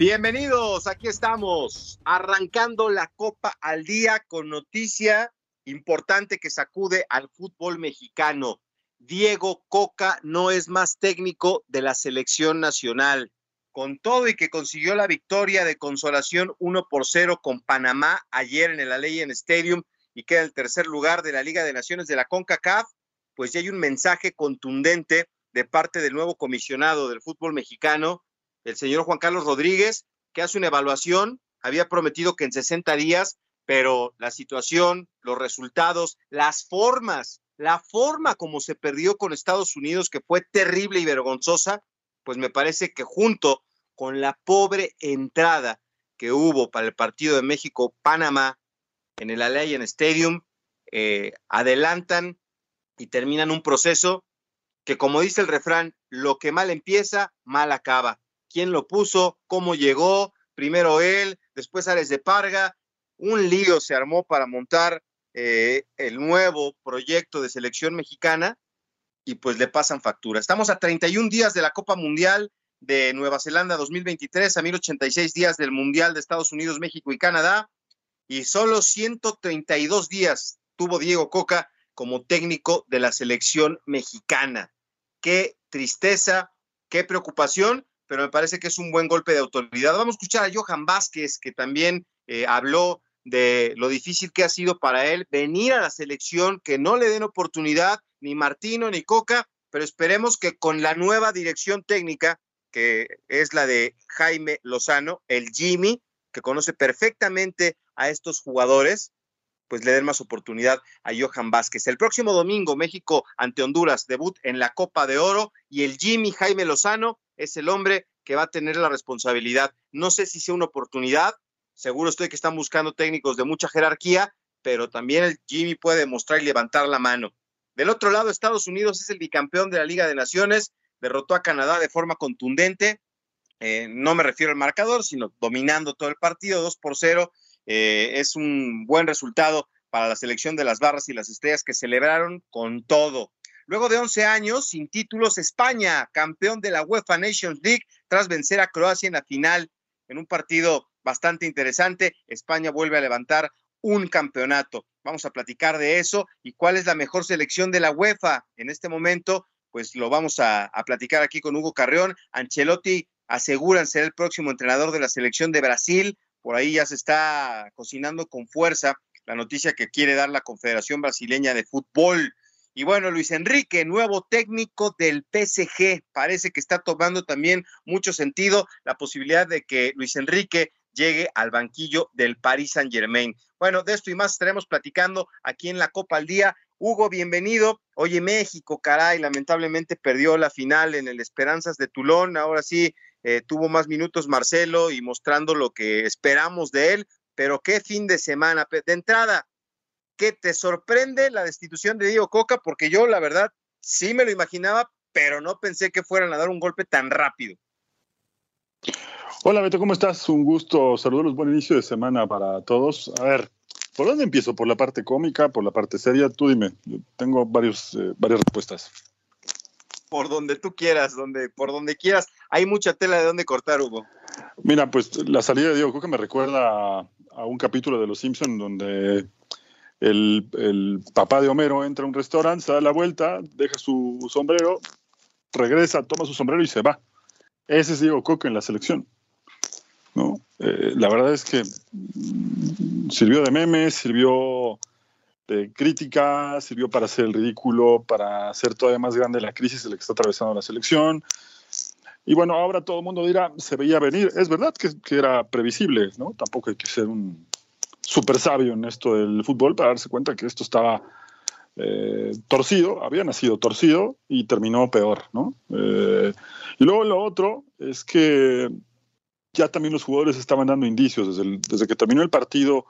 Bienvenidos, aquí estamos, arrancando la Copa al día con noticia importante que sacude al fútbol mexicano. Diego Coca no es más técnico de la selección nacional. Con todo y que consiguió la victoria de consolación 1 por 0 con Panamá ayer en el Allegiant Stadium y queda en el tercer lugar de la Liga de Naciones de la CONCACAF, pues ya hay un mensaje contundente de parte del nuevo comisionado del fútbol mexicano, el señor Juan Carlos Rodríguez, que hace una evaluación, había prometido que en 60 días, pero la situación, los resultados, las formas, la forma como se perdió con Estados Unidos, que fue terrible y vergonzosa, pues me parece que junto con la pobre entrada que hubo para el partido de México-Panamá en el Allianz Stadium, eh, adelantan y terminan un proceso que, como dice el refrán, lo que mal empieza, mal acaba quién lo puso, cómo llegó, primero él, después Ares de Parga, un lío se armó para montar eh, el nuevo proyecto de selección mexicana y pues le pasan factura. Estamos a 31 días de la Copa Mundial de Nueva Zelanda 2023, a 1086 días del Mundial de Estados Unidos, México y Canadá, y solo 132 días tuvo Diego Coca como técnico de la selección mexicana. Qué tristeza, qué preocupación, pero me parece que es un buen golpe de autoridad. Vamos a escuchar a Johan Vázquez, que también eh, habló de lo difícil que ha sido para él venir a la selección, que no le den oportunidad ni Martino ni Coca, pero esperemos que con la nueva dirección técnica, que es la de Jaime Lozano, el Jimmy, que conoce perfectamente a estos jugadores, pues le den más oportunidad a Johan Vázquez. El próximo domingo, México ante Honduras, debut en la Copa de Oro y el Jimmy Jaime Lozano es el hombre que va a tener la responsabilidad. No sé si sea una oportunidad, seguro estoy que están buscando técnicos de mucha jerarquía, pero también el Jimmy puede mostrar y levantar la mano. Del otro lado, Estados Unidos es el bicampeón de la Liga de Naciones, derrotó a Canadá de forma contundente. Eh, no me refiero al marcador, sino dominando todo el partido, 2 por 0. Eh, es un buen resultado para la selección de las barras y las estrellas que celebraron con todo. Luego de 11 años sin títulos, España, campeón de la UEFA Nations League, tras vencer a Croacia en la final, en un partido bastante interesante, España vuelve a levantar un campeonato. Vamos a platicar de eso y cuál es la mejor selección de la UEFA en este momento, pues lo vamos a, platicar aquí con Hugo Carreón. Ancelotti aseguran ser el próximo entrenador de la selección de Brasil. Por ahí ya se está cocinando con fuerza la noticia que quiere dar la Confederación Brasileña de Fútbol. Y bueno, Luis Enrique, nuevo técnico del PSG, parece que está tomando también mucho sentido la posibilidad de que Luis Enrique llegue al banquillo del Paris Saint Germain. Bueno, de esto y más estaremos platicando aquí en la Copa al Día. Hugo, bienvenido. Oye, México, caray, lamentablemente perdió la final en el Esperanzas de Tulón. Ahora sí, eh, tuvo más minutos Marcelo y mostrando lo que esperamos de él. Pero qué fin de semana. De entrada, ¿Qué te sorprende la destitución de Diego Coca, porque yo la verdad sí me lo imaginaba, pero no pensé que fueran a dar un golpe tan rápido. Hola Beto, ¿cómo estás? Un gusto saludarlos, buen inicio de semana para todos. A ver, ¿por dónde empiezo? ¿Por la parte cómica, por la parte seria? Tú dime, yo tengo varios, eh, varias respuestas. Por donde tú quieras, donde, por donde quieras. Hay mucha tela de dónde cortar, Hugo. Mira, pues la salida de Diego Coca me recuerda a, a un capítulo de Los Simpson donde el, papá de Homero entra a un restaurante, se da la vuelta, deja su sombrero, regresa, toma su sombrero y se va. Ese es Diego Coca en la selección. ¿no? Eh, la verdad es que sirvió de meme, sirvió de crítica, sirvió para hacer el ridículo, para hacer todavía más grande la crisis de la que está atravesando la selección. Y bueno, ahora todo el mundo dirá, se veía venir. Es verdad que, que era previsible, ¿no? Tampoco hay que ser un súper sabio en esto del fútbol para darse cuenta que esto estaba eh, torcido, había nacido torcido y terminó peor, ¿no? Eh, y luego lo otro es que ya también los jugadores estaban dando indicios desde, desde que terminó el partido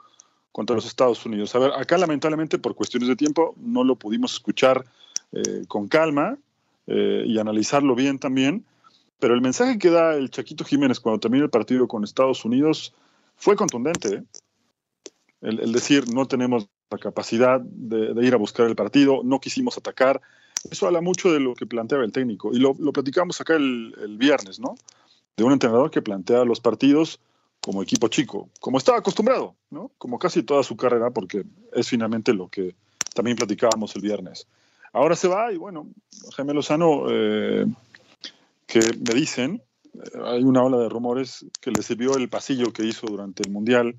contra los Estados Unidos. A ver, acá lamentablemente por cuestiones de tiempo no lo pudimos escuchar eh, con calma y analizarlo bien también, pero el mensaje que da el Chaquito Jiménez cuando termina el partido con Estados Unidos fue contundente. El, decir no tenemos la capacidad de, ir a buscar el partido, no quisimos atacar. Eso habla mucho de lo que planteaba el técnico. Y lo, platicamos acá el, viernes, ¿no? De un entrenador que plantea los partidos como equipo chico, como estaba acostumbrado, ¿no? Como casi toda su carrera, porque es finalmente lo que también platicábamos el viernes. Ahora se va y bueno, Jaime Lozano, eh, que me dicen, eh, hay una ola de rumores que le sirvió el pasillo que hizo durante el Mundial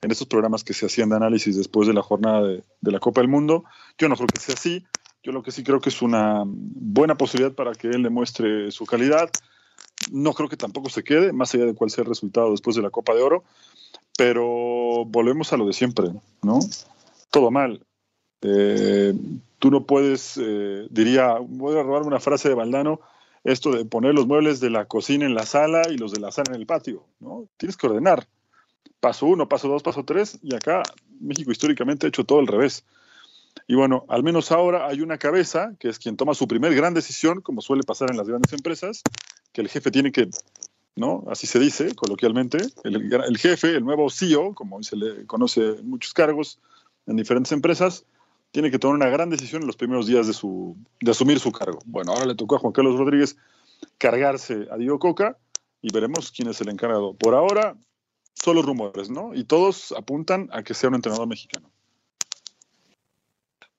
en esos programas que se hacían de análisis después de la jornada de, la Copa del Mundo. Yo no creo que sea así. Yo lo que sí creo que es una buena posibilidad para que él demuestre su calidad. No creo que tampoco se quede, más allá de cuál sea el resultado después de la Copa de Oro. Pero volvemos a lo de siempre, ¿no? Todo mal. Eh, tú no puedes, eh, diría, voy a robar una frase de Valdano, esto de poner los muebles de la cocina en la sala y los de la sala en el patio, ¿no? Tienes que ordenar paso uno, paso dos, paso tres, y acá México históricamente ha hecho todo al revés. Y bueno, al menos ahora hay una cabeza, que es quien toma su primer gran decisión, como suele pasar en las grandes empresas, que el jefe tiene que, ¿no? Así se dice coloquialmente, el, jefe, el nuevo CEO, como se le conoce en muchos cargos en diferentes empresas, tiene que tomar una gran decisión en los primeros días de, su, de asumir su cargo. Bueno, ahora le tocó a Juan Carlos Rodríguez cargarse a Diego Coca y veremos quién es el encargado. Por ahora, solo rumores, ¿no? Y todos apuntan a que sea un entrenador mexicano.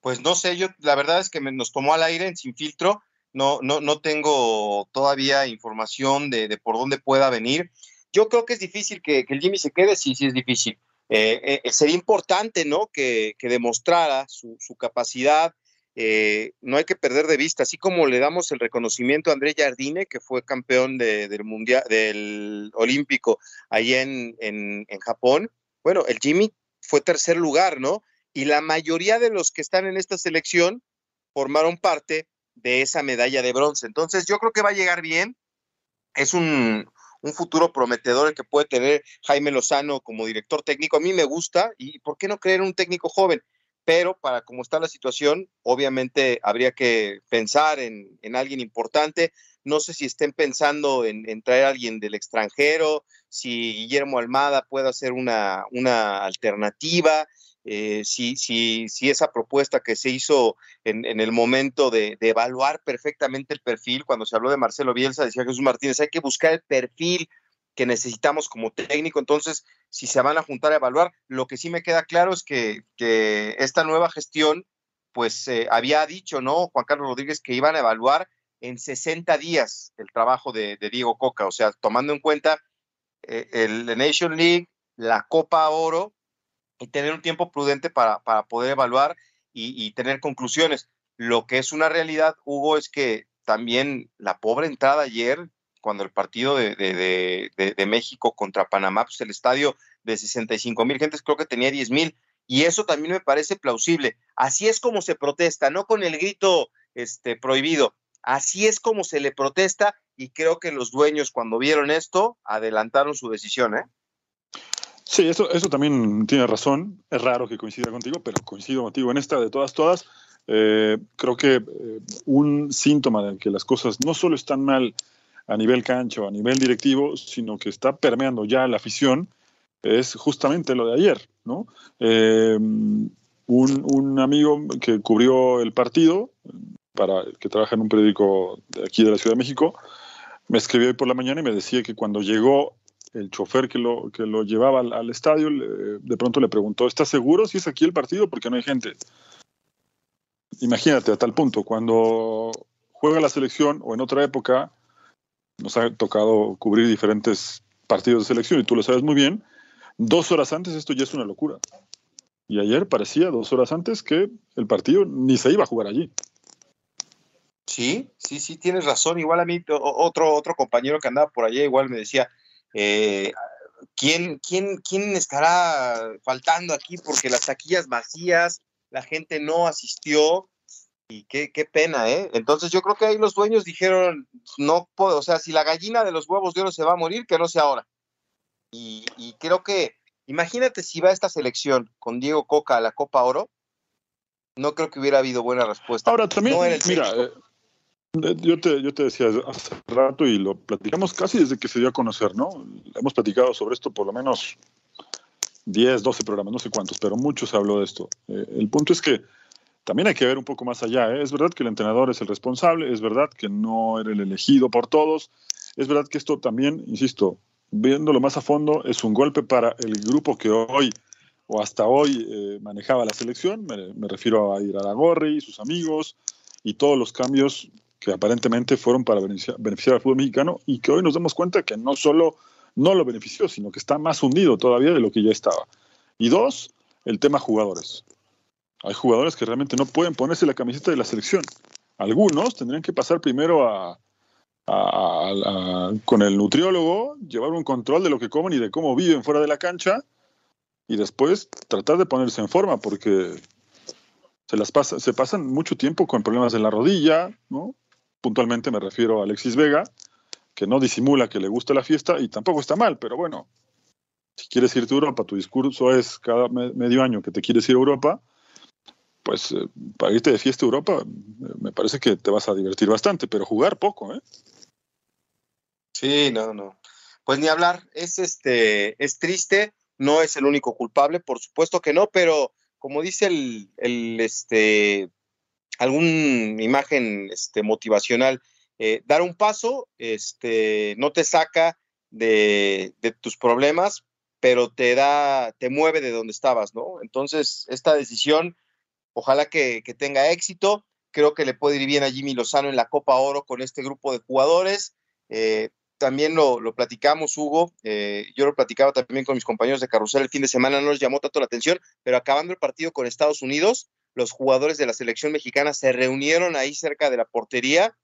Pues no sé, yo la verdad es que nos tomó al aire en sin filtro. No, no, no tengo todavía información de, por dónde pueda venir. Yo creo que es difícil que, el Jimmy se quede, sí, sí es difícil. Eh, eh, sería importante, ¿no? Que, demostrara su, su capacidad, eh, no hay que perder de vista, así como le damos el reconocimiento a André Jardine, que fue campeón del mundial, del olímpico ahí en, en, Japón, bueno, el Jimmy fue tercer lugar, ¿no? Y la mayoría de los que están en esta selección formaron parte de esa medalla de bronce. Entonces, yo creo que va a llegar bien. Es un, un futuro prometedor el que puede tener Jaime Lozano como director técnico. A mí me gusta. ¿Y por qué no creer un técnico joven? Pero para cómo está la situación, obviamente habría que pensar en, alguien importante. No sé si estén pensando en, traer a alguien del extranjero, si Guillermo Almada puede hacer una, alternativa, eh, si, si, si, esa propuesta que se hizo en, el momento de, de, evaluar perfectamente el perfil, cuando se habló de Marcelo Bielsa, decía Jesús Martínez, hay que buscar el perfil que necesitamos como técnico. Entonces, si se van a juntar a evaluar, lo que sí me queda claro es que, esta nueva gestión, pues eh, había dicho, ¿no? Juan Carlos Rodríguez, que iban a evaluar en 60 días el trabajo de, Diego Coca, o sea, tomando en cuenta eh, el, Nation League, la Copa Oro, y tener un tiempo prudente para, poder evaluar y, y tener conclusiones. Lo que es una realidad, Hugo, es que también la pobre entrada ayer cuando el partido de, México contra Panamá, pues el estadio de 65 mil gentes creo que tenía 10 mil, y eso también me parece plausible. Así es como se protesta, no con el grito este, prohibido, así es como se le protesta, y creo que los dueños cuando vieron esto adelantaron su decisión, ¿eh? Sí, eso, eso también tiene razón. Es raro que coincida contigo, pero coincido contigo en esta de todas, todas. Eh, creo que eh, un síntoma de que las cosas no solo están mal a nivel cancho, a nivel directivo, sino que está permeando ya la afición, es justamente lo de ayer, ¿no? Eh, un, amigo que cubrió el partido, para que trabaja en un periódico de aquí de la Ciudad de México, me escribió hoy por la mañana y me decía que cuando llegó el chofer que lo, que lo llevaba al, estadio, de pronto le preguntó, ¿estás seguro si es aquí el partido? Porque no hay gente. Imagínate, a tal punto, cuando juega la selección o en otra época, nos ha tocado cubrir diferentes partidos de selección y tú lo sabes muy bien, dos horas antes esto ya es una locura. Y ayer parecía dos horas antes que el partido ni se iba a jugar allí. Sí, sí, sí, tienes razón. Igual a mí, otro, otro compañero que andaba por allá, igual me decía, eh, ¿quién, quién, ¿quién estará faltando aquí? Porque las taquillas vacías, la gente no asistió y qué, qué pena, ¿eh? Entonces yo creo que ahí los dueños dijeron, no puedo, o sea, si la gallina de los huevos de oro se va a morir, que no sea ahora. Y, y creo que, imagínate si va esta selección con Diego Coca a la Copa Oro, no creo que hubiera habido buena respuesta. Ahora también, mira, eh, eh, yo te, yo te decía hace rato y lo platicamos casi desde que se dio a conocer, ¿no? Hemos platicado sobre esto por lo menos 10, 12 programas, no sé cuántos, pero mucho se habló de esto. Eh, el punto es que también hay que ver un poco más allá. Es verdad que el entrenador es el responsable, es verdad que no era el elegido por todos, es verdad que esto también, insisto, viéndolo más a fondo, es un golpe para el grupo que hoy o hasta hoy eh, manejaba la selección, me, refiero a Iraragorri y sus amigos y todos los cambios que aparentemente fueron para beneficiar, al fútbol mexicano y que hoy nos damos cuenta que no solo no lo benefició, sino que está más hundido todavía de lo que ya estaba. Y dos, el tema jugadores. Hay jugadores que realmente no pueden ponerse la camiseta de la selección. Algunos tendrían que pasar primero a, con el nutriólogo, llevar un control de lo que comen y de cómo viven fuera de la cancha y después tratar de ponerse en forma porque se las pasa, se pasan mucho tiempo con problemas en la rodilla, ¿no? Puntualmente me refiero a Alexis Vega, que no disimula que le gusta la fiesta y tampoco está mal, pero bueno, si quieres irte a Europa, tu discurso es cada medio año que te quieres ir a Europa, pues eh, para irte de fiesta a Europa me parece que te vas a divertir bastante, pero jugar poco, ¿eh? Sí, no, no. Pues ni hablar, es este, es triste no es el único culpable, por supuesto que no, pero como dice el, el este, alguna imagen este, motivacional, eh, dar un paso este, no te saca de, de, tus problemas, pero te da, te mueve de donde estabas, ¿no? Entonces, esta decisión, ojalá que, tenga éxito. Creo que le puede ir bien a Jimmy Lozano en la Copa Oro con este grupo de jugadores. Eh, también lo, platicamos, Hugo, eh, yo lo platicaba también con mis compañeros de carrusel el fin de semana, no nos llamó tanto la atención, pero acabando el partido con Estados Unidos, los jugadores de la selección mexicana se reunieron ahí cerca de la portería,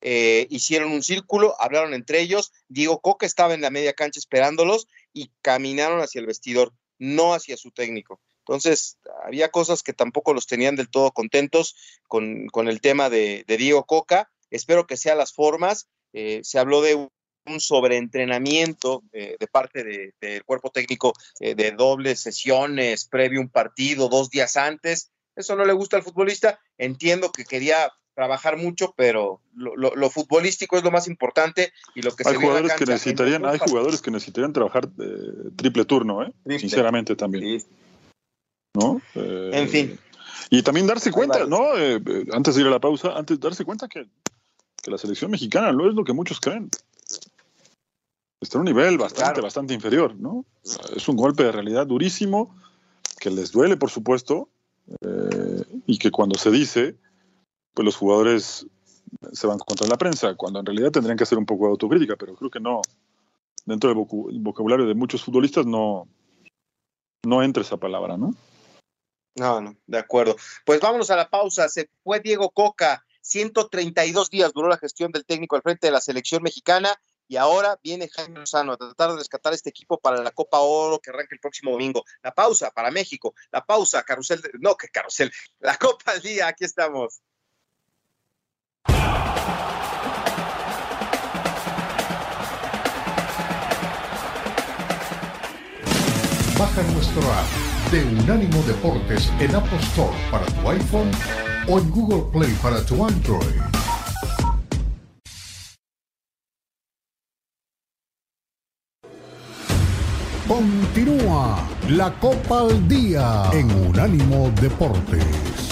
eh, hicieron un círculo, hablaron entre ellos, Diego Coca estaba en la media cancha esperándolos y caminaron hacia el vestidor, no hacia su técnico. Entonces, había cosas que tampoco los tenían del todo contentos con, el tema de, Diego Coca. Espero que sean las formas. Eh, se habló de un sobreentrenamiento eh, de parte del cuerpo técnico eh, de dobles sesiones previo a un partido, dos días antes. Eso no le gusta al futbolista. Entiendo que quería trabajar mucho, pero lo, futbolístico es lo más importante y lo que hay jugadores que necesitarían, hay jugadores que necesitarían trabajar eh, triple turno, ¿eh? sinceramente también. ¿No? en fin. Y también darse cuenta, ¿no? antes de ir a la pausa, antes darse cuenta que, que la selección mexicana no es lo que muchos creen está en un nivel bastante, bastante inferior, ¿no? Es un golpe de realidad durísimo, que les duele, por supuesto, eh, y que cuando se dice, pues los jugadores se van contra la prensa, cuando en realidad tendrían que hacer un poco de autocrítica, pero creo que no, dentro del vocabulario de muchos futbolistas no, no entra esa palabra, ¿no? No, no, de acuerdo. Pues vámonos a la pausa. Se fue Diego Coca. 132 días duró la gestión del técnico al frente de la selección mexicana y ahora viene Jaime Lozano a tratar de rescatar este equipo para la Copa Oro que arranca el próximo domingo. La pausa para México, la pausa, carrusel, no, que carrusel, la Copa al día, aquí estamos. Baja nuestro app de Unánimo Deportes en Apple Store para tu iPhone o en Google Play para tu Android. Continúa la Copa al Día en Unánimo Deportes.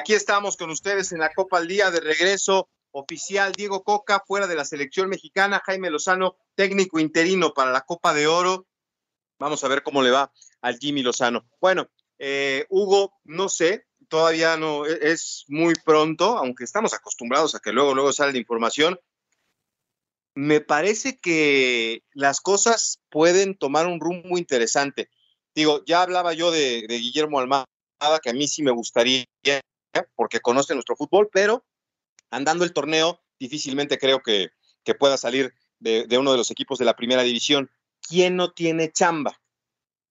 Aquí estamos con ustedes en la Copa al Día de regreso oficial. Diego Coca fuera de la selección mexicana, Jaime Lozano técnico interino para la Copa de Oro. Vamos a ver cómo le va al Jimmy Lozano. Bueno, eh, Hugo, no sé, todavía no, e, es muy pronto, aunque estamos acostumbrados a que luego, luego sale la información. me parece que las cosas pueden tomar un rumbo interesante. Digo, ya hablaba yo de, Guillermo Almada, que a mí sí me gustaría, porque conoce nuestro fútbol, pero andando el torneo, difícilmente creo que, pueda salir de, uno de los equipos de la primera división. ¿Quién no tiene chamba?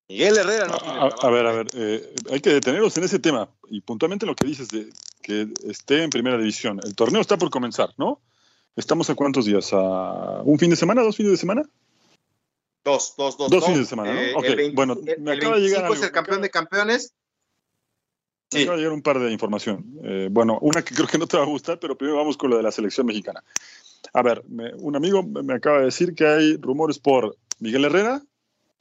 Miguel Herrera no tiene a, a ver, a ver, eh, hay que detenernos en ese tema y puntualmente lo que dices de que esté en primera división. El torneo está por comenzar, ¿no? ¿Estamos a cuántos días? ¿A un fin de semana? ¿Dos fines de semana? Dos, dos, dos. Dos fines de semana, ¿no? Eh, bueno, me acaba de llegar. es el campeón de campeones. Me acaba de llegar un par de información. Eh, bueno, una que creo que no te va a gustar, pero primero vamos con lo de la selección mexicana. A ver, un amigo me acaba de decir que hay rumores por Miguel Herrera,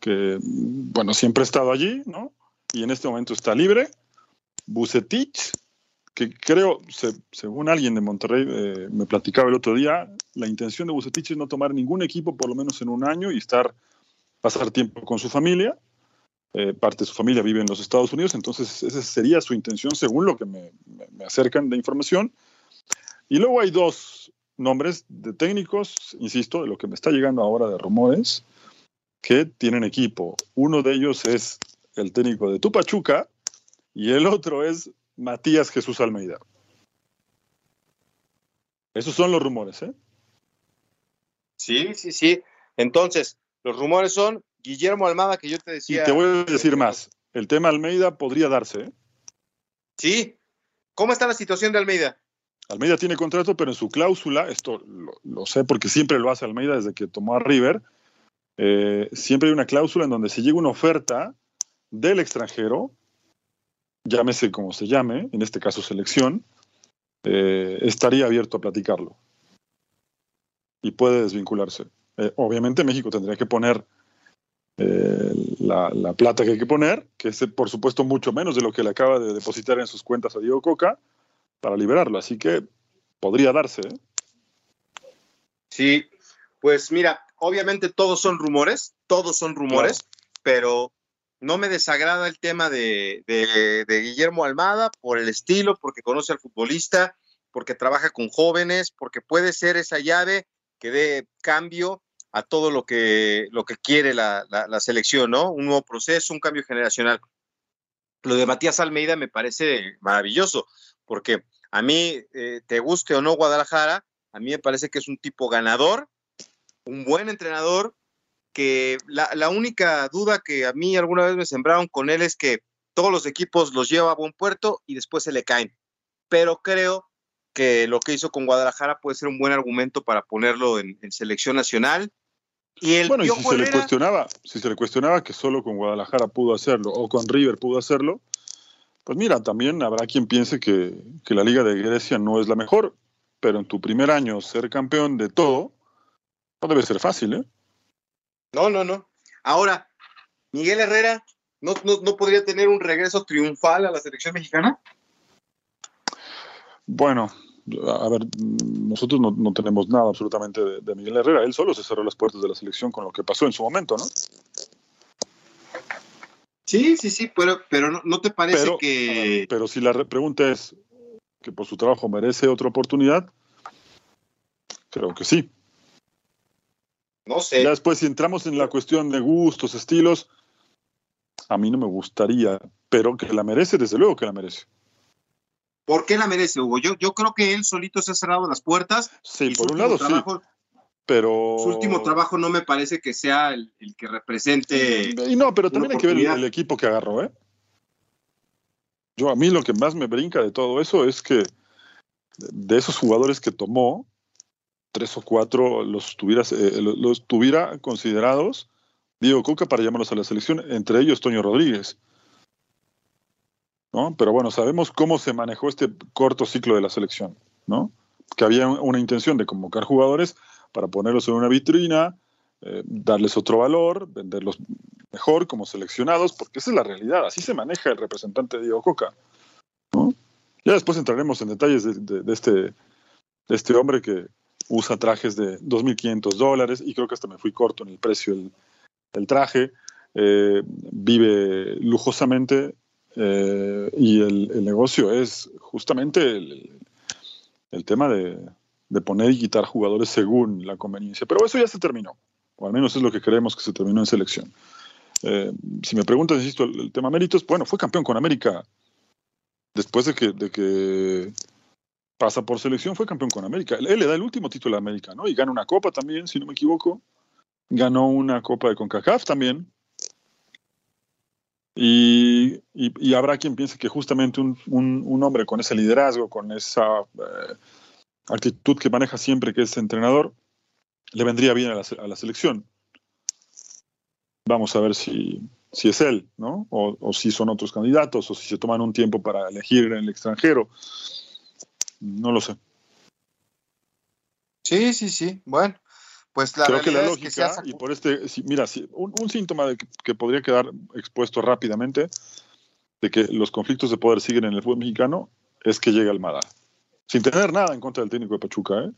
que, bueno, siempre ha estado allí, ¿no? Y en este momento está libre. Bucetich, que creo, según alguien de Monterrey eh, me platicaba el otro día, la intención de Bucetich es no tomar ningún equipo por lo menos en un año y estar, pasar tiempo con su familia. Eh, parte de su familia vive en los Estados Unidos, entonces esa sería su intención según lo que me, me acercan de información. Y luego hay dos nombres de técnicos, insisto, de lo que me está llegando ahora de rumores, que tienen equipo. Uno de ellos es el técnico de Tupachuca y el otro es Matías Jesús Almeida. Esos son los rumores, ¿eh? Sí, sí, sí. Entonces, los rumores son Guillermo Almada, que yo te decía. Y te voy a decir más. El tema Almeida podría darse, ¿eh? Sí. ¿Cómo está la situación de Almeida? Almeida tiene contrato, pero en su cláusula, esto lo, sé porque siempre lo hace Almeida desde que tomó a River, eh, siempre hay una cláusula en donde si llega una oferta del extranjero, llámese como se llame, en este caso selección, eh, estaría abierto a platicarlo. Y puede desvincularse. Obviamente México tendría que poner eh, la, plata que hay que poner, que es por supuesto mucho menos de lo que le acaba de depositar en sus cuentas a Diego Coca, para liberarlo. Así que podría darse. Sí, pues mira, obviamente todos son rumores, todos son rumores, pero no me desagrada el tema de, Guillermo Almada por el estilo, porque conoce al futbolista, porque trabaja con jóvenes, porque puede ser esa llave que dé cambio a todo lo que, lo que quiere la, selección, ¿no? Un nuevo proceso, un cambio generacional. Lo de Matías Almeida me parece maravilloso, porque a mí, eh, te guste o no Guadalajara, a mí me parece que es un tipo ganador, un buen entrenador, que la, única duda que a mí alguna vez me sembraron con él es que todos los equipos los lleva a buen puerto y después se le caen. Pero creo que lo que hizo con Guadalajara puede ser un buen argumento para ponerlo en, selección nacional. Y el bueno, y si se le cuestionaba, si se le cuestionaba que solo con Guadalajara pudo hacerlo o con River pudo hacerlo, pues mira, también habrá quien piense que, que la Liga de Grecia no es la mejor, pero en tu primer año ser campeón de todo, no debe ser fácil, ¿eh? No, no, no. Ahora, Miguel Herrera, ¿no, podría tener un regreso triunfal a la selección mexicana? Bueno, a ver, nosotros no, tenemos nada absolutamente de, Miguel Herrera. Él solo se cerró las puertas de la selección con lo que pasó en su momento, ¿no? Sí, sí, sí, pero, pero no, te parece que... Pero si la pregunta es que por su trabajo merece otra oportunidad, creo que sí. No sé. Ya después, si entramos en la cuestión de gustos, estilos, a mí no me gustaría, pero que la merece, desde luego que la merece. ¿Por qué la merece, Hugo? Yo, yo creo que él solito se ha cerrado las puertas. Sí, por un lado sí. Pero... Su último trabajo no me parece que sea el, que represente. Y no, pero también hay que ver el, equipo que agarró, ¿eh? Yo a mí lo que más me brinca de todo eso es que de esos jugadores que tomó, tres o cuatro los tuviera, eh, los tuviera considerados Diego Coca para llamarlos a la selección, entre ellos Toño Rodríguez. Pero bueno, sabemos cómo se manejó este corto ciclo de la selección, ¿no? Que había una intención de convocar jugadores para ponerlos en una vitrina, eh, darles otro valor, venderlos mejor como seleccionados, porque esa es la realidad, así se maneja el representante Diego Coca. Ya después entraremos en detalles de, este, este hombre que, usa trajes de 2.500 dólares y creo que hasta me fui corto en el precio del, traje. Eh, vive lujosamente eh, y el, negocio es justamente el, tema de, poner y quitar jugadores según la conveniencia. Pero eso ya se terminó, o al menos es lo que creemos que se terminó en selección. Eh, si me preguntas, insisto, el, el, tema méritos, bueno, fue campeón con América después de que, de que pasa por selección, fue campeón con América. Él, le da el último título a América, ¿no? Y gana una copa también, si no me equivoco. Ganó una copa de CONCACAF también. Y, habrá quien piense que justamente un, un, un, hombre con ese liderazgo, con esa eh, actitud que maneja siempre que es entrenador, le vendría bien a la, a la selección. Vamos a ver si, si es él, ¿no? O, o, si son otros candidatos, o si se toman un tiempo para elegir en el extranjero. No lo sé. Sí, sí, sí. Bueno, pues la Creo que la lógica, es que y por este, si, mira, si, un, un, síntoma de que, que, podría quedar expuesto rápidamente de que los conflictos de poder siguen en el fútbol mexicano es que llega Almada. Sin tener nada en contra del técnico de Pachuca, ¿eh?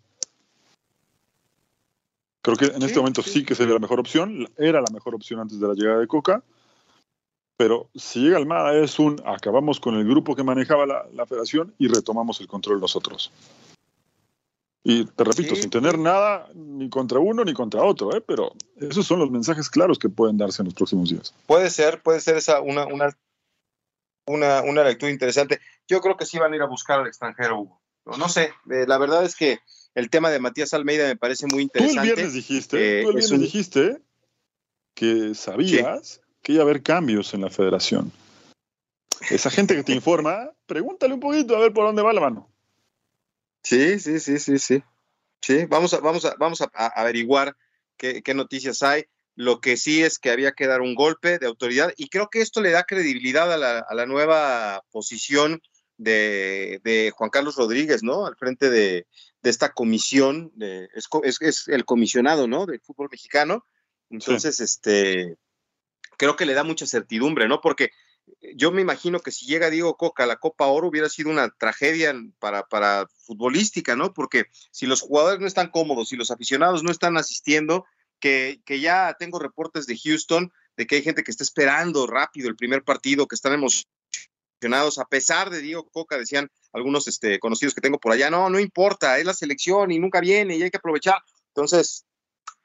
Creo que en sí, este momento sí. sí que sería la mejor opción. Era la mejor opción antes de la llegada de Coca pero si llega Almada es un acabamos con el grupo que manejaba la, la federación y retomamos el control nosotros. Y te repito, sí. sin tener nada ni contra uno ni contra otro, ¿eh? pero esos son los mensajes claros que pueden darse en los próximos días. Puede ser, puede ser esa una, una, una, una lectura interesante. Yo creo que sí van a ir a buscar al extranjero, Hugo. No, sé, eh, la verdad es que el tema de Matías Almeida me parece muy interesante. Tú el viernes dijiste, eh, tú el viernes un... dijiste que sabías que iba a haber cambios en la federación. Esa gente que te informa, pregúntale un poquito a ver por dónde va la mano. Sí, sí, sí, sí, sí. Sí, vamos a, vamos a, vamos a, averiguar qué, qué, noticias hay. Lo que sí es que había que dar un golpe de autoridad y creo que esto le da credibilidad a la, a la nueva posición de, de, Juan Carlos Rodríguez, ¿no? Al frente de, de esta comisión, de, es, es, es, el comisionado, ¿no? Del fútbol mexicano. Entonces, sí. este, creo que le da mucha certidumbre, ¿no? Porque yo me imagino que si llega Diego Coca a la Copa Oro hubiera sido una tragedia para, para futbolística, ¿no? Porque si los jugadores no están cómodos, si los aficionados no están asistiendo, que, que ya tengo reportes de Houston de que hay gente que está esperando rápido el primer partido, que están emocionados, a pesar de Diego Coca, decían algunos este, conocidos que tengo por allá, no, no importa, es la selección y nunca viene y hay que aprovechar. Entonces,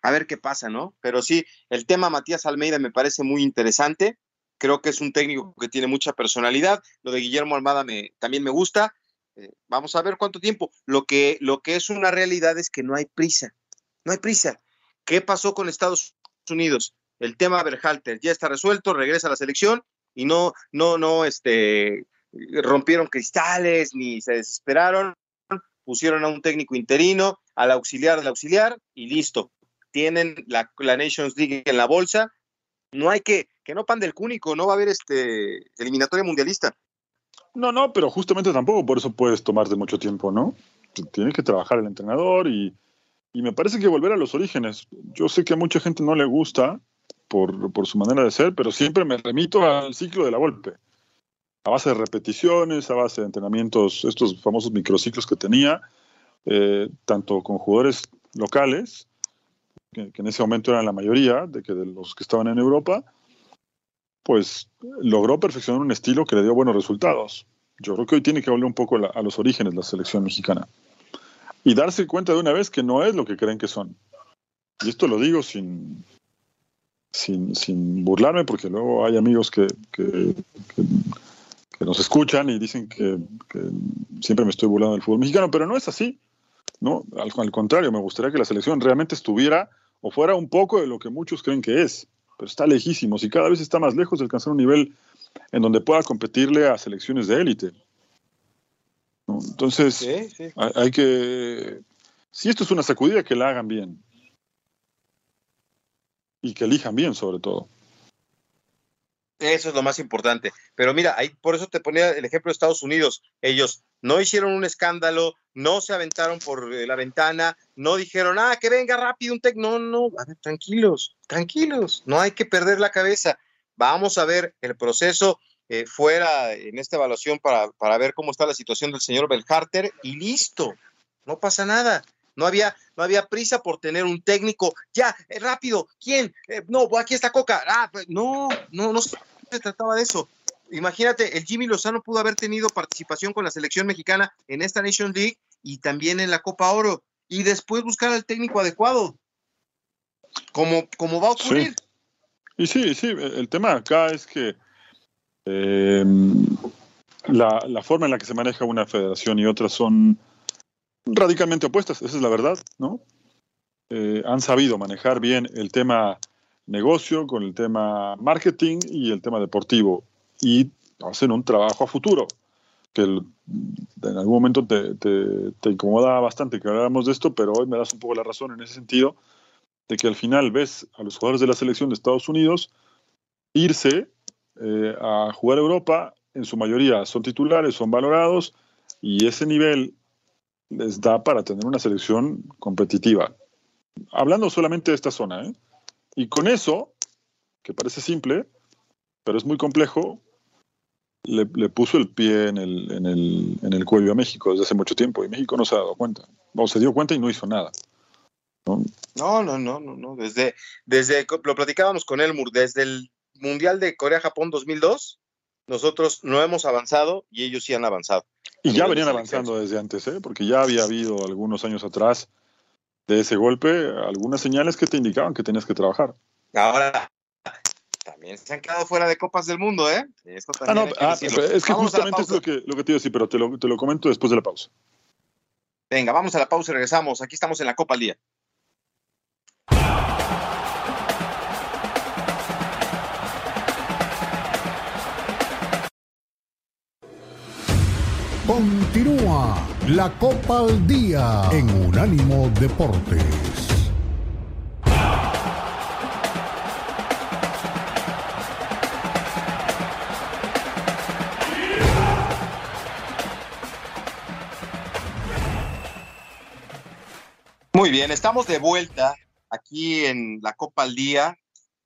a ver qué pasa, ¿no? Pero sí, el tema Matías Almeida me parece muy interesante. Creo que es un técnico que tiene mucha personalidad. Lo de Guillermo Almada me, también me gusta. Eh, vamos a ver cuánto tiempo. Lo que, lo que es una realidad es que no hay prisa. No hay prisa. ¿Qué pasó con Estados Unidos? El tema Berhalter ya está resuelto, regresa a la selección y no, no, no, este, rompieron cristales ni se desesperaron. Pusieron a un técnico interino, al auxiliar del auxiliar y listo tienen la, la, Nations League en la bolsa, no hay que, que no pan del cúnico, no va a haber este eliminatoria mundialista. No, no, pero justamente tampoco por eso puedes tomarte mucho tiempo, ¿no? Tienes que trabajar el entrenador y, y me parece que volver a los orígenes. Yo sé que a mucha gente no le gusta por, por su manera de ser, pero siempre me remito al ciclo de la golpe. A base de repeticiones, a base de entrenamientos, estos famosos microciclos que tenía, eh, tanto con jugadores locales que, que, en ese momento eran la mayoría de, que de los que estaban en Europa, pues logró perfeccionar un estilo que le dio buenos resultados. Yo creo que hoy tiene que volver un poco a los orígenes la selección mexicana y darse cuenta de una vez que no es lo que creen que son. Y esto lo digo sin, sin, sin burlarme, porque luego hay amigos que, que, nos escuchan y dicen que, siempre me estoy burlando del fútbol mexicano, pero no es así. ¿no? Al, contrario, me gustaría que la selección realmente estuviera o fuera un poco de lo que muchos creen que es, pero está lejísimos y cada vez está más lejos de alcanzar un nivel en donde pueda competirle a selecciones de élite. ¿no? Entonces, sí, sí. Hay, hay, que, si esto es una sacudida, que la hagan bien y que elijan bien sobre todo. Eso es lo más importante. Pero mira, ahí, por eso te ponía el ejemplo de Estados Unidos. Ellos no hicieron un escándalo, no se aventaron por eh, la ventana, no dijeron, ah, que venga rápido un tec. No, no, a ver, tranquilos, tranquilos, no hay que perder la cabeza. Vamos a ver el proceso eh, fuera en esta evaluación para, para, ver cómo está la situación del señor Belharter y listo, no pasa nada. No había, no había prisa por tener un técnico. Ya, eh, rápido, ¿quién? Eh, no, aquí está Coca. Ah, pues, no, no, no se trataba de eso. Imagínate, el Jimmy Lozano pudo haber tenido participación con la selección mexicana en esta Nation League y también en la Copa Oro. y después buscar al técnico adecuado. Como, como va a ocurrir. Y sí, sí, el tema acá es que eh, la, forma en la que se maneja una federación y otra son radicalmente opuestas, esa es la verdad, ¿no? Eh, han sabido manejar bien el tema negocio con el tema marketing y el tema deportivo y hacen un trabajo a futuro que en algún momento te, te, incomoda bastante que habláramos de esto, pero hoy me das un poco la razón en ese sentido, de que al final ves a los jugadores de la selección de Estados Unidos irse eh, a jugar a Europa, en su mayoría son titulares, son valorados, y ese nivel les da para tener una selección competitiva. Hablando solamente de esta zona, ¿eh? Y con eso, que parece simple, pero es muy complejo, le, puso el pie en el, en, el, en el cuello a México desde hace mucho tiempo y México no se ha dado cuenta. O se dio cuenta y no hizo nada. ¿no? No, no, no, no, Desde, desde, lo platicábamos con Elmur, desde el Mundial de Corea-Japón 2002, nosotros no hemos avanzado y ellos sí han avanzado. Y ya venían avanzando desde antes, ¿eh? porque ya había habido algunos años atrás de ese golpe algunas señales que te indicaban que tenías que trabajar. Ahora, también se han quedado fuera de Copas del Mundo, ¿eh? ah, no, ah, es que justamente es lo que, lo que te iba a decir, pero te lo, te lo comento después de la pausa. Venga, vamos a la pausa y regresamos. Aquí estamos en la Copa al Día. Continúa la Copa al Día en Unánimo Deportes. Muy bien, estamos de vuelta aquí en la Copa al Día.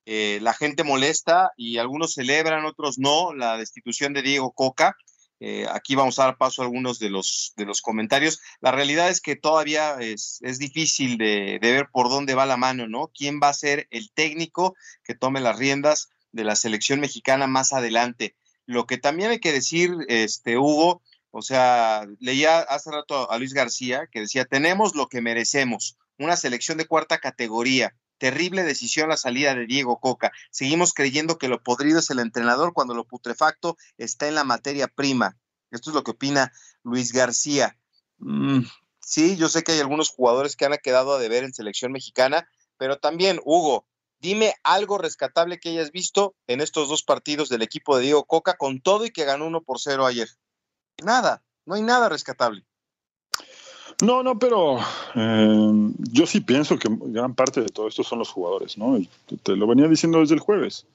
Eh, la gente molesta y algunos celebran, otros no, la destitución de Diego Coca. Eh, aquí vamos a dar paso a algunos de los, de los comentarios. La realidad es que todavía es, difícil de, ver por dónde va la mano, ¿no? ¿Quién va a ser el técnico que tome las riendas de la selección mexicana más adelante? Lo que también hay que decir, este, Hugo, o sea, leía hace rato a Luis García que decía, tenemos lo que merecemos, una selección de cuarta categoría. Terrible decisión la salida de Diego Coca. Seguimos creyendo que lo podrido es el entrenador cuando lo putrefacto está en la materia prima. Esto es lo que opina Luis García. Mm, sí, yo sé que hay algunos jugadores que han quedado a deber en selección mexicana, pero también, Hugo, dime algo rescatable que hayas visto en estos dos partidos del equipo de Diego Coca con todo y que ganó uno por cero ayer. Nada, no hay nada rescatable. No, no, pero eh, yo sí pienso que gran parte de todo esto son los jugadores, ¿no? te, lo venía diciendo desde el jueves.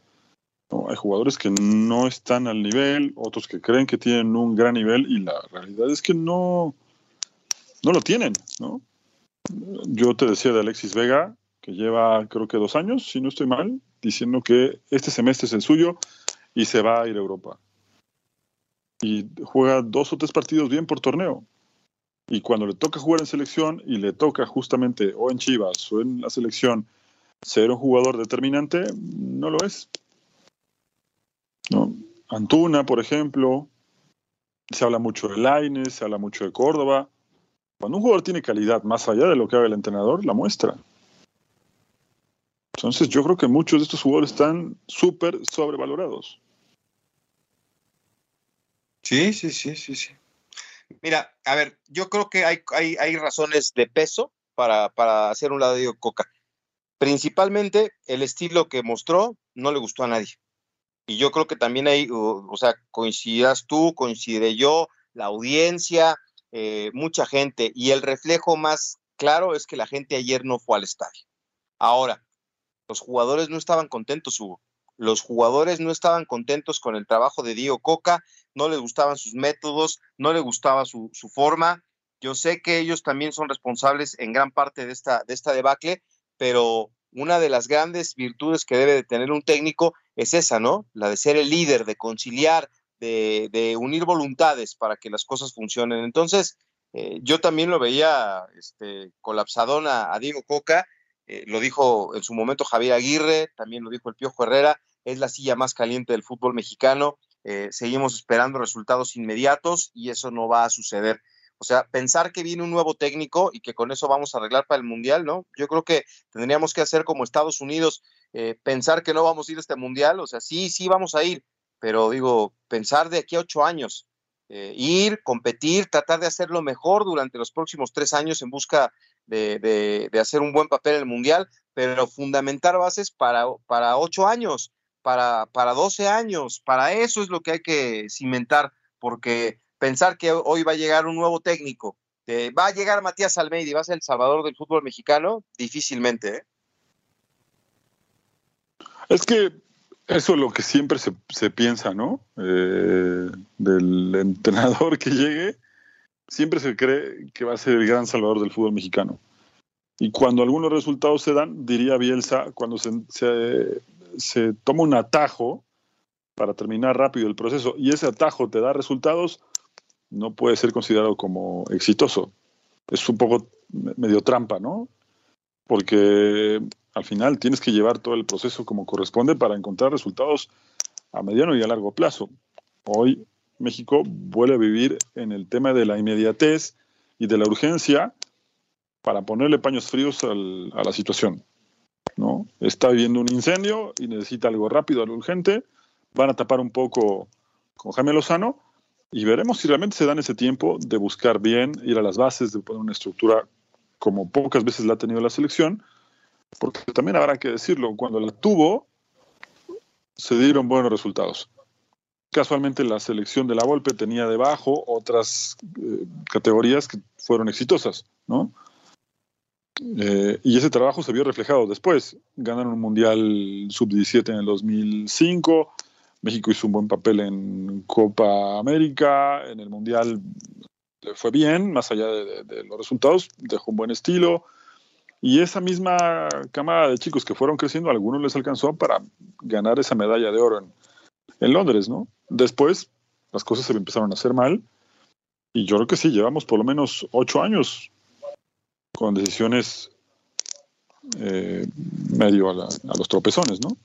Hay jugadores que no están al nivel, otros que creen que tienen un gran nivel y la realidad es que no, no lo tienen, ¿no? Yo te decía de Alexis Vega, que lleva creo que dos años, si no estoy mal, diciendo que este semestre es el suyo y se va a ir a Europa. Y juega dos o tres partidos bien por torneo y cuando le toca jugar en selección y le toca justamente o en Chivas o en la selección ser un jugador determinante, no lo es. ¿No? Antuna, por ejemplo, se habla mucho de Laines, se habla mucho de Córdoba. Cuando un jugador tiene calidad más allá de lo que haga el entrenador, la muestra. Entonces yo creo que muchos de estos jugadores están súper sobrevalorados. Sí, sí, sí, sí, sí. Mira, a ver, yo creo que hay, hay, razones de peso para, hacer un lado de Coca. Principalmente el estilo que mostró no le gustó a nadie. Y yo creo que también hay, o, sea, coincidirás tú, coincidiré yo, la audiencia, eh, mucha gente. Y el reflejo más claro es que la gente ayer no fue al estadio. Ahora, los jugadores no estaban contentos, Hugo. Los jugadores no estaban contentos con el trabajo de Diego Coca no les gustaban sus métodos, no les gustaba su, forma. Yo sé que ellos también son responsables en gran parte de esta, de esta debacle, pero una de las grandes virtudes que debe de tener un técnico es esa, ¿no? La de ser el líder, de conciliar, de, unir voluntades para que las cosas funcionen. Entonces, eh, yo también lo veía este, colapsadón a, Diego Coca, eh, lo dijo en su momento Javier Aguirre, también lo dijo el Piojo Herrera, es la silla más caliente del fútbol mexicano. Eh, seguimos esperando resultados inmediatos y eso no va a suceder. O sea, pensar que viene un nuevo técnico y que con eso vamos a arreglar para el Mundial, ¿no? Yo creo que tendríamos que hacer como Estados Unidos, eh, pensar que no vamos a ir a este Mundial, o sea, sí, sí vamos a ir, pero digo, pensar de aquí a ocho años, eh, ir, competir, tratar de hacerlo mejor durante los próximos tres años en busca de, hacer un buen papel en el Mundial, pero fundamentar bases para, para ocho años, para, para 12 años, para eso es lo que hay que cimentar, porque pensar que hoy va a llegar un nuevo técnico, va a llegar Matías Almeida y va a ser el salvador del fútbol mexicano, difícilmente. ¿eh? Es que eso es lo que siempre se, piensa, ¿no? Eh, del entrenador que llegue, siempre se cree que va a ser el gran salvador del fútbol mexicano. Y cuando algunos resultados se dan, diría Bielsa, cuando se, se, toma un atajo para terminar rápido el proceso y ese atajo te da resultados, no puede ser considerado como exitoso. Es un poco medio trampa, ¿no? Porque al final tienes que llevar todo el proceso como corresponde para encontrar resultados a mediano y a largo plazo. Hoy México vuelve a vivir en el tema de la inmediatez y de la urgencia para ponerle paños fríos a la situación. ¿No? Está viviendo un incendio y necesita algo rápido, algo urgente. Van a tapar un poco con Jaime Lozano y veremos si realmente se dan ese tiempo de buscar bien, ir a las bases, de poner una estructura como pocas veces la ha tenido la selección porque también habrá que decirlo, cuando la tuvo, se dieron buenos resultados. Casualmente la selección de la Volpe tenía debajo otras eh, categorías que fueron exitosas, ¿no? Eh, y ese trabajo se vio reflejado después. Ganaron un Mundial Sub-17 en el 2005, México hizo un buen papel en Copa América, en el Mundial le fue bien, más allá de los resultados, dejó un buen estilo, y esa misma camada de chicos que fueron creciendo, a algunos les alcanzó para ganar esa medalla de oro en, Londres, ¿no? Después las cosas se empezaron a hacer mal y yo creo que sí, llevamos por lo menos ocho años con decisiones eh, medio a, los tropezones, ¿no?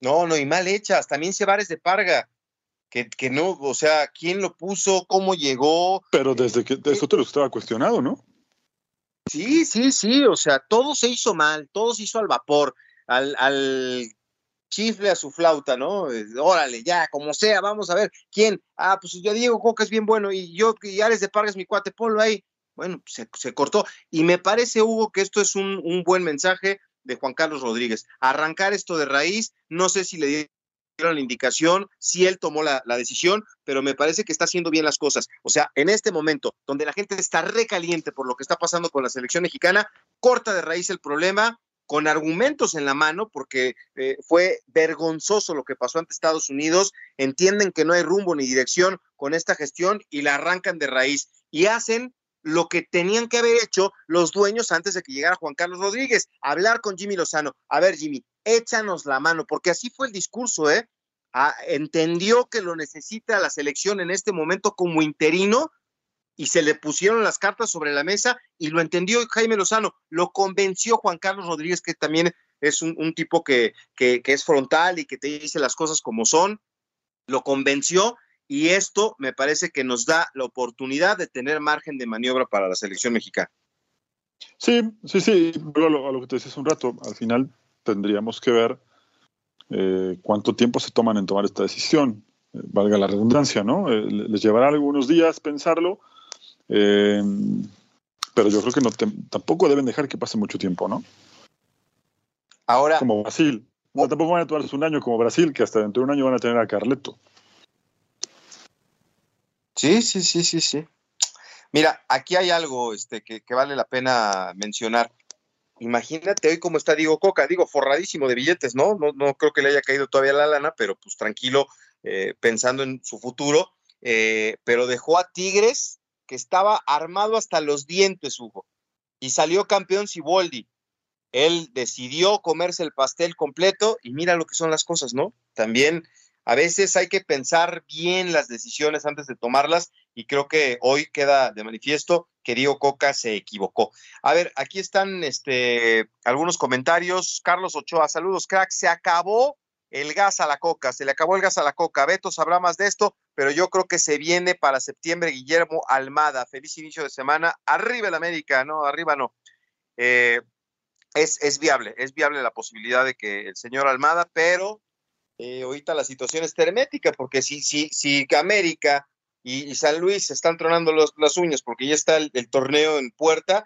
No, no, y mal hechas. También Cebares de Parga, que, que, no, o sea, ¿quién lo puso? ¿Cómo llegó? Pero desde que eso te lo estaba cuestionado, ¿no? Sí, sí, sí, o sea, todo se hizo mal, todo se hizo al vapor, al, al chifle a su flauta, ¿no? Órale, ya, como sea, vamos a ver, ¿quién? Ah, pues yo Diego Coca es bien bueno y yo, y Alex de Pargas, mi cuate, ponlo ahí. Bueno, se, cortó. Y me parece, Hugo, que esto es un, buen mensaje de Juan Carlos Rodríguez. Arrancar esto de raíz, no sé si le la indicación, si él tomó la, decisión, pero me parece que está haciendo bien las cosas. O sea, en este momento, donde la gente está recaliente por lo que está pasando con la selección mexicana, corta de raíz el problema con argumentos en la mano, porque eh, fue vergonzoso lo que pasó ante Estados Unidos, entienden que no hay rumbo ni dirección con esta gestión y la arrancan de raíz y hacen lo que tenían que haber hecho los dueños antes de que llegara Juan Carlos Rodríguez, hablar con Jimmy Lozano. A ver, Jimmy, échanos la mano, porque así fue el discurso, ¿eh? Ah, entendió que lo necesita la selección en este momento como interino y se le pusieron las cartas sobre la mesa y lo entendió Jaime Lozano, lo convenció Juan Carlos Rodríguez, que también es un, tipo que, que, es frontal y que te dice las cosas como son, lo convenció y esto me parece que nos da la oportunidad de tener margen de maniobra para la selección mexicana. Sí, sí, sí, a lo, a lo que te decías un rato, al final tendríamos que ver eh, cuánto tiempo se toman en tomar esta decisión, eh, valga la redundancia, ¿no? Eh, les llevará algunos días pensarlo, pero yo creo que no tampoco deben dejar que pase mucho tiempo, ¿no? Ahora. Como Brasil. No, tampoco van a tomarse un año como Brasil, que hasta dentro de un año van a tener a Carleto. Sí, sí, sí, sí, sí. Mira, aquí hay algo este, que vale la pena mencionar. Imagínate hoy cómo está Diego Coca, digo, forradísimo de billetes, ¿no? No, no creo que le haya caído todavía la lana, pero pues tranquilo, eh, pensando en su futuro, eh, pero dejó a Tigres que estaba armado hasta los dientes, Hugo, y salió campeón Siboldi. Él decidió comerse el pastel completo y mira lo que son las cosas, ¿no? También a veces hay que pensar bien las decisiones antes de tomarlas y creo que hoy queda de manifiesto que Diego Coca se equivocó. A ver, aquí están este, algunos comentarios. Carlos Ochoa, saludos, crack. Se acabó el gas a la coca, se le acabó el gas a la coca. Beto sabrá más de esto, pero yo creo que se viene para septiembre Guillermo Almada. Feliz inicio de semana. Arriba el América, no, arriba no. Eh, es, es, viable, es viable la posibilidad de que el señor Almada, pero eh, ahorita la situación es hermética, porque si, si, si América y, San Luis están tronando los, las uñas porque ya está el torneo en puerta,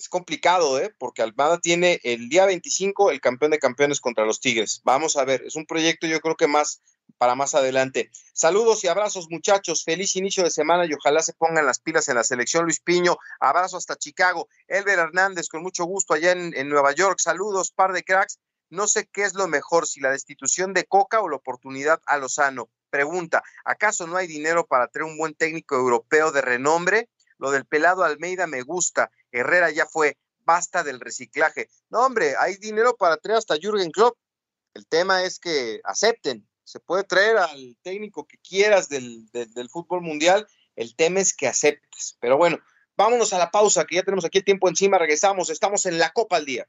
es complicado, ¿eh? porque Almada tiene el día 25 el campeón de campeones contra los Tigres. Vamos a ver, es un proyecto yo creo que más para más adelante. Saludos y abrazos muchachos, feliz inicio de semana y ojalá se pongan las pilas en la selección Luis Piño, abrazo hasta Chicago, Elber Hernández con mucho gusto allá en, en Nueva York, saludos, par de cracks, no sé qué es lo mejor, si la destitución de Coca o la oportunidad a Lozano. Pregunta, ¿acaso no hay dinero para traer un buen técnico europeo de renombre? Lo del pelado Almeida me gusta. Herrera ya fue. Basta del reciclaje. No, hombre, hay dinero para traer hasta Jürgen Klopp. El tema es que acepten. Se puede traer al técnico que quieras del, del fútbol mundial. El tema es que aceptes. Pero bueno, vámonos a la pausa, que ya tenemos aquí el tiempo encima. Regresamos. Estamos en la Copa al Día.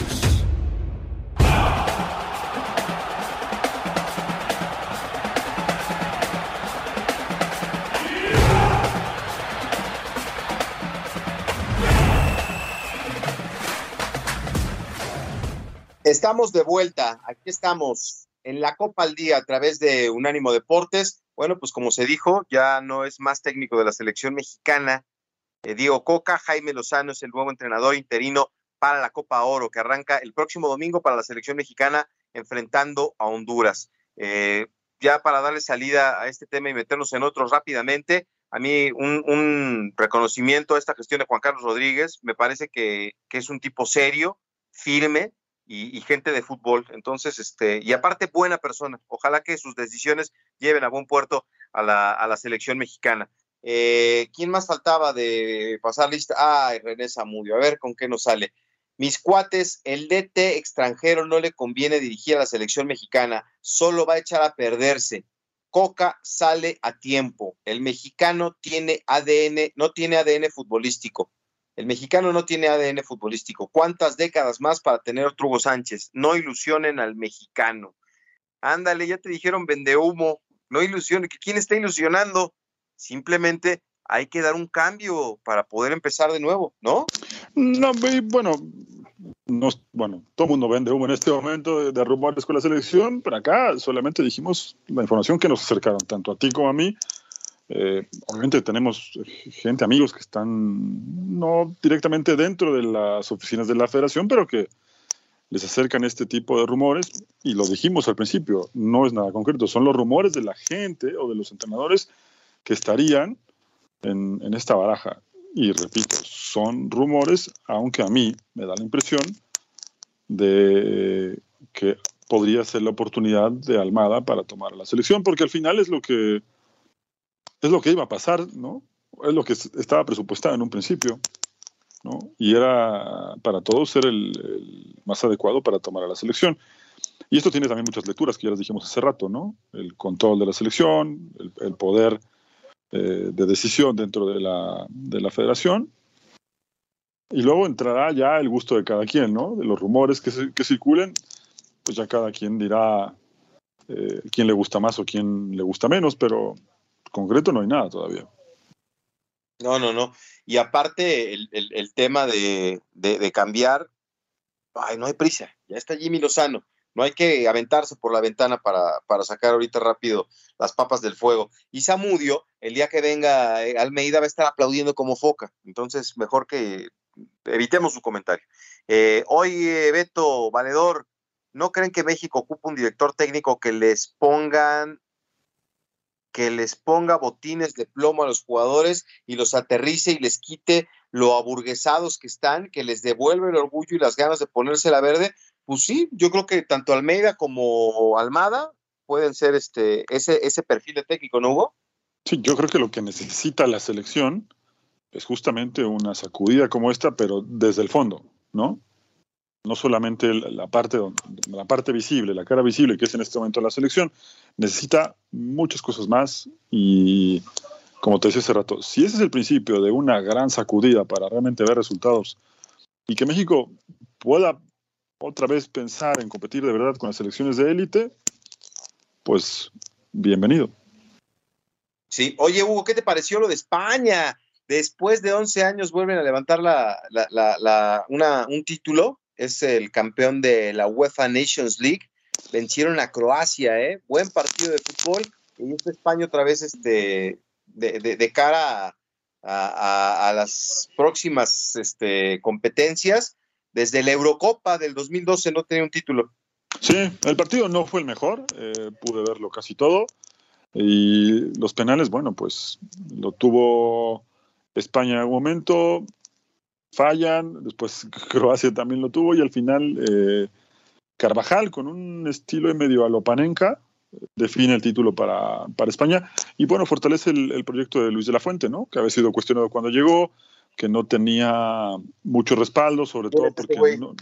Estamos de vuelta, aquí estamos en la Copa al Día a través de Unánimo Deportes. Bueno, pues como se dijo, ya no es más técnico de la selección mexicana. Eh, Diego Coca, Jaime Lozano es el nuevo entrenador interino para la Copa Oro, que arranca el próximo domingo para la selección mexicana enfrentando a Honduras. Eh, ya para darle salida a este tema y meternos en otros rápidamente, a mí un, reconocimiento a esta gestión de Juan Carlos Rodríguez, me parece que es un tipo serio, firme, y, gente de fútbol. Entonces, este, y aparte buena persona. Ojalá que sus decisiones lleven a buen puerto a la, a la selección mexicana. Eh, ¿Quién más faltaba de pasar lista? Ah, René Zamudio. A ver con qué nos sale. Mis cuates, el DT extranjero no le conviene dirigir a la selección mexicana, solo va a echar a perderse. Coca sale a tiempo. El mexicano tiene ADN, no tiene ADN futbolístico. El mexicano no tiene ADN futbolístico. ¿Cuántas décadas más para tener otro Hugo Sánchez? No ilusionen al mexicano. Ándale, ya te dijeron vende humo. No ilusionen. ¿Quién está ilusionando? Simplemente hay que dar un cambio para poder empezar de nuevo, ¿no? No, bueno, no, bueno, todo el mundo vende humo en este momento de, rumores con la selección, pero acá solamente dijimos la información que nos acercaron, tanto a ti como a mí, eh, obviamente tenemos gente, amigos que están no directamente dentro de las oficinas de la federación, pero que les acercan este tipo de rumores y lo dijimos al principio, no es nada concreto, son los rumores de la gente o de los entrenadores que estarían en, en esta baraja. Y repito, son rumores, aunque a mí me da la impresión de que podría ser la oportunidad de Almada para tomar la selección, porque al final es lo que es lo que iba a pasar, ¿no? Es lo que estaba presupuestado en un principio, ¿no? Y era para todos ser el, más adecuado para tomar a la selección. Y esto tiene también muchas lecturas que ya las dijimos hace rato, ¿no? El control de la selección, el, poder eh, de decisión dentro de la, de la federación. Y luego entrará ya el gusto de cada quien, ¿no? De los rumores que, circulen, pues ya cada quien dirá eh, quién le gusta más o quién le gusta menos, pero concreto no hay nada todavía. No, no, no. Y aparte el, tema de, cambiar, ay, no hay prisa, ya está Jimmy Lozano. No hay que aventarse por la ventana para, para sacar ahorita rápido las papas del fuego. Y Samudio, el día que venga eh, Almeida, va a estar aplaudiendo como foca. Entonces, mejor que evitemos su comentario. Eh, hoy, eh, Beto Valedor, ¿no creen que México ocupa un director técnico que les pongan que les ponga botines de plomo a los jugadores y los aterrice y les quite lo aburguesados que están, que les devuelve el orgullo y las ganas de ponerse la verde, pues sí, yo creo que tanto Almeida como Almada pueden ser este, ese, ese perfil de técnico, ¿no hubo? Sí, yo creo que lo que necesita la selección es justamente una sacudida como esta, pero desde el fondo, ¿no? No solamente la parte, la parte visible, la cara visible que es en este momento la selección, necesita muchas cosas más y, como te decía hace rato, si ese es el principio de una gran sacudida para realmente ver resultados y que México pueda otra vez pensar en competir de verdad con las selecciones de élite, pues bienvenido. Sí, oye Hugo, ¿qué te pareció lo de España? Después de 11 años vuelven a levantar la, un título, es el campeón de la UEFA Nations League, vencieron a Croacia, ¿eh? Buen partido de fútbol, y esta España otra vez este, de, cara a, las próximas este, competencias, desde la Eurocopa del 2012 no tenía un título. Sí, el partido no fue el mejor, eh, pude verlo casi todo. Y los penales, bueno, pues lo tuvo España en un momento, fallan, después Croacia también lo tuvo y al final eh, Carvajal con un estilo de medio alopanenca define el título para, para España y bueno, fortalece el, proyecto de Luis de la Fuente, ¿no? Que había sido cuestionado cuando llegó, que no tenía mucho respaldo, sobre todo este porque... No,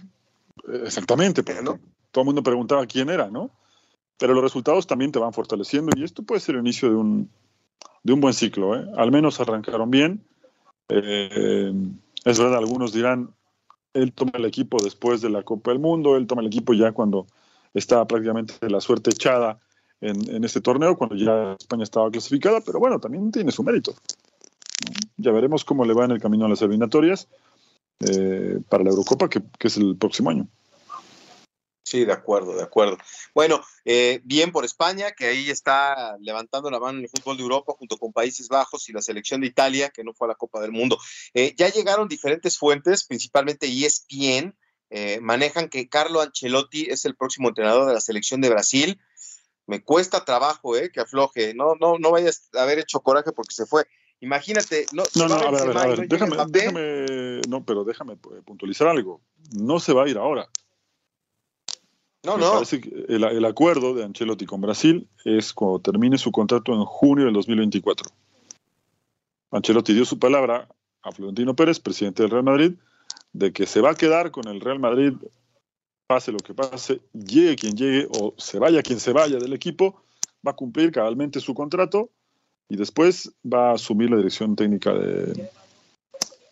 exactamente, pero no, todo el mundo preguntaba quién era, ¿no? Pero los resultados también te van fortaleciendo y esto puede ser el inicio de un, de un buen ciclo, ¿eh? Al menos arrancaron bien. Eh, es verdad, algunos dirán, él toma el equipo después de la Copa del Mundo, él toma el equipo ya cuando estaba prácticamente la suerte echada en, en, este torneo, cuando ya España estaba clasificada, pero bueno, también tiene su mérito. Ya veremos cómo le va en el camino a las eliminatorias eh, para la Eurocopa, que, es el próximo año. Sí, de acuerdo, de acuerdo. Bueno, eh, bien por España, que ahí está levantando la mano en el fútbol de Europa junto con Países Bajos y la selección de Italia, que no fue a la Copa del Mundo. Eh, ya llegaron diferentes fuentes, principalmente ESPN, manejan que Carlo Ancelotti es el próximo entrenador de la selección de Brasil me cuesta trabajo, ¿eh? Que afloje. No, no, no vayas a haber hecho coraje porque se fue. Imagínate, no, no, no a ver, a ver, a ver, déjame, déjame, no, pero déjame eh, puntualizar algo. No se va a ir ahora. No, no. el, el, acuerdo de Ancelotti con Brasil es cuando termine su contrato en junio del 2024. Ancelotti dio su palabra a Florentino Pérez, presidente del Real Madrid, de que se va a quedar con el Real Madrid pase lo que pase, llegue quien llegue o se vaya quien se vaya del equipo, va a cumplir cabalmente su contrato y después va a asumir la dirección técnica de,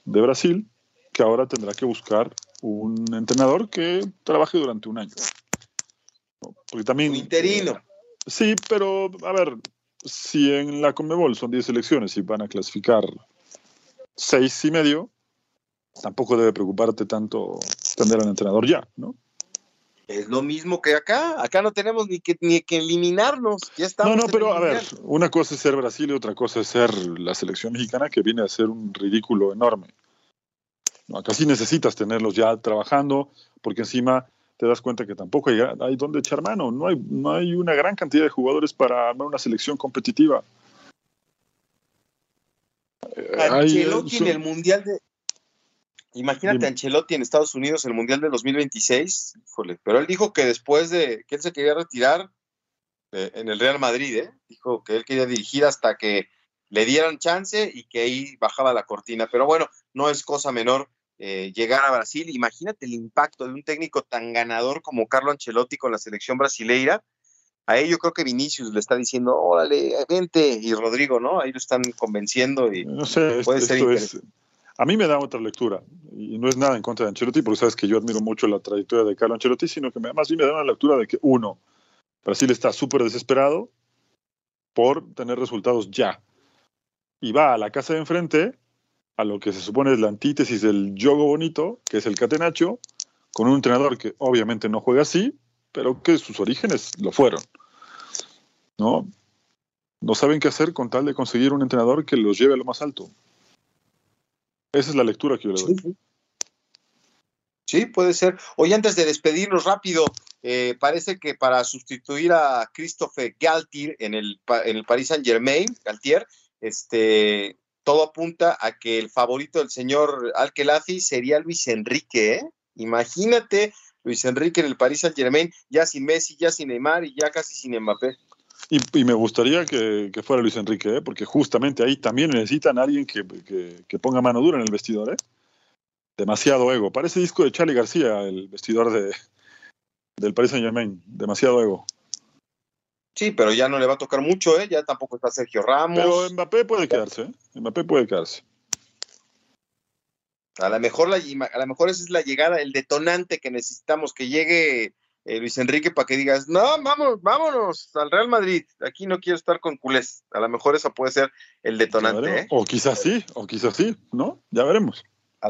de Brasil, que ahora tendrá que buscar un entrenador que trabaje durante un año. Porque también, un interino. sí, pero a ver, si en la Conmebol son 10 selecciones y van a clasificar 6 y medio, tampoco debe preocuparte tanto tener al entrenador ya, ¿no? Es lo mismo que acá. Acá no tenemos ni que, ni que eliminarnos. Ya estamos. No, no, pero a ver, una cosa es ser Brasil y otra cosa es ser la selección mexicana que viene a ser un ridículo enorme. No, acá sí necesitas tenerlos ya trabajando, porque encima te das cuenta que tampoco hay, hay donde echar mano. No hay, no hay una gran cantidad de jugadores para armar una selección competitiva. Ancelotti en el Mundial de, Imagínate a Ancelotti en Estados Unidos en el Mundial de 2026, pero él dijo que después de que él se quería retirar eh, en el Real Madrid, ¿eh? dijo que él quería dirigir hasta que le dieran chance y que ahí bajaba la cortina. Pero bueno, no es cosa menor eh, llegar a Brasil. Imagínate el impacto de un técnico tan ganador como Carlo Ancelotti con la selección brasileira. A él yo creo que Vinicius le está diciendo, órale, vente, y Rodrigo, ¿no? Ahí lo están convenciendo y no sé, puede ser a mí me da otra lectura, y no es nada en contra de Ancelotti, porque sabes que yo admiro mucho la trayectoria de Carlo Ancelotti, sino que más bien me da una lectura de que, uno, Brasil está súper desesperado por tener resultados ya. Y va a la casa de enfrente, a lo que se supone es la antítesis del yogo bonito, que es el catenacho, con un entrenador que obviamente no juega así, pero que sus orígenes lo fueron. ¿No? No saben qué hacer con tal de conseguir un entrenador que los lleve a lo más alto. Esa es la lectura que yo le doy. Sí, puede ser. Oye, antes de despedirnos rápido, eh, parece que para sustituir a Christophe Galtier en el, en el Paris Saint Germain, Galtier, este, todo apunta a que el favorito del señor Alquelazi sería Luis Enrique. ¿eh? Imagínate Luis Enrique en el Paris Saint Germain, ya sin Messi, ya sin Neymar y ya casi sin Mbappé. Y, me gustaría que, fuera Luis Enrique, ¿eh? porque justamente ahí también necesitan a alguien que, ponga mano dura en el vestidor. ¿eh? Demasiado ego. Parece disco de Charlie García, el vestidor de, del Paris Saint Germain. Demasiado ego. Sí, pero ya no le va a tocar mucho, ¿eh? Ya tampoco está Sergio Ramos. Pero Mbappé puede quedarse, ¿eh? Mbappé puede quedarse. A lo mejor la, a lo mejor esa es la llegada, el detonante que necesitamos que llegue eh, Luis Enrique para que digas, no, vamos, vámonos al Real Madrid, aquí no quiero estar con culés. A lo mejor eso puede ser el detonante. ¿eh? O quizás sí, o quizás sí, ¿no? Ya veremos. A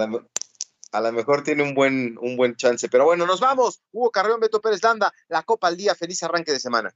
lo, mejor tiene un buen, un buen chance. Pero bueno, nos vamos. Hugo Carreón, Beto Pérez Landa, la Copa al Día, feliz arranque de semana.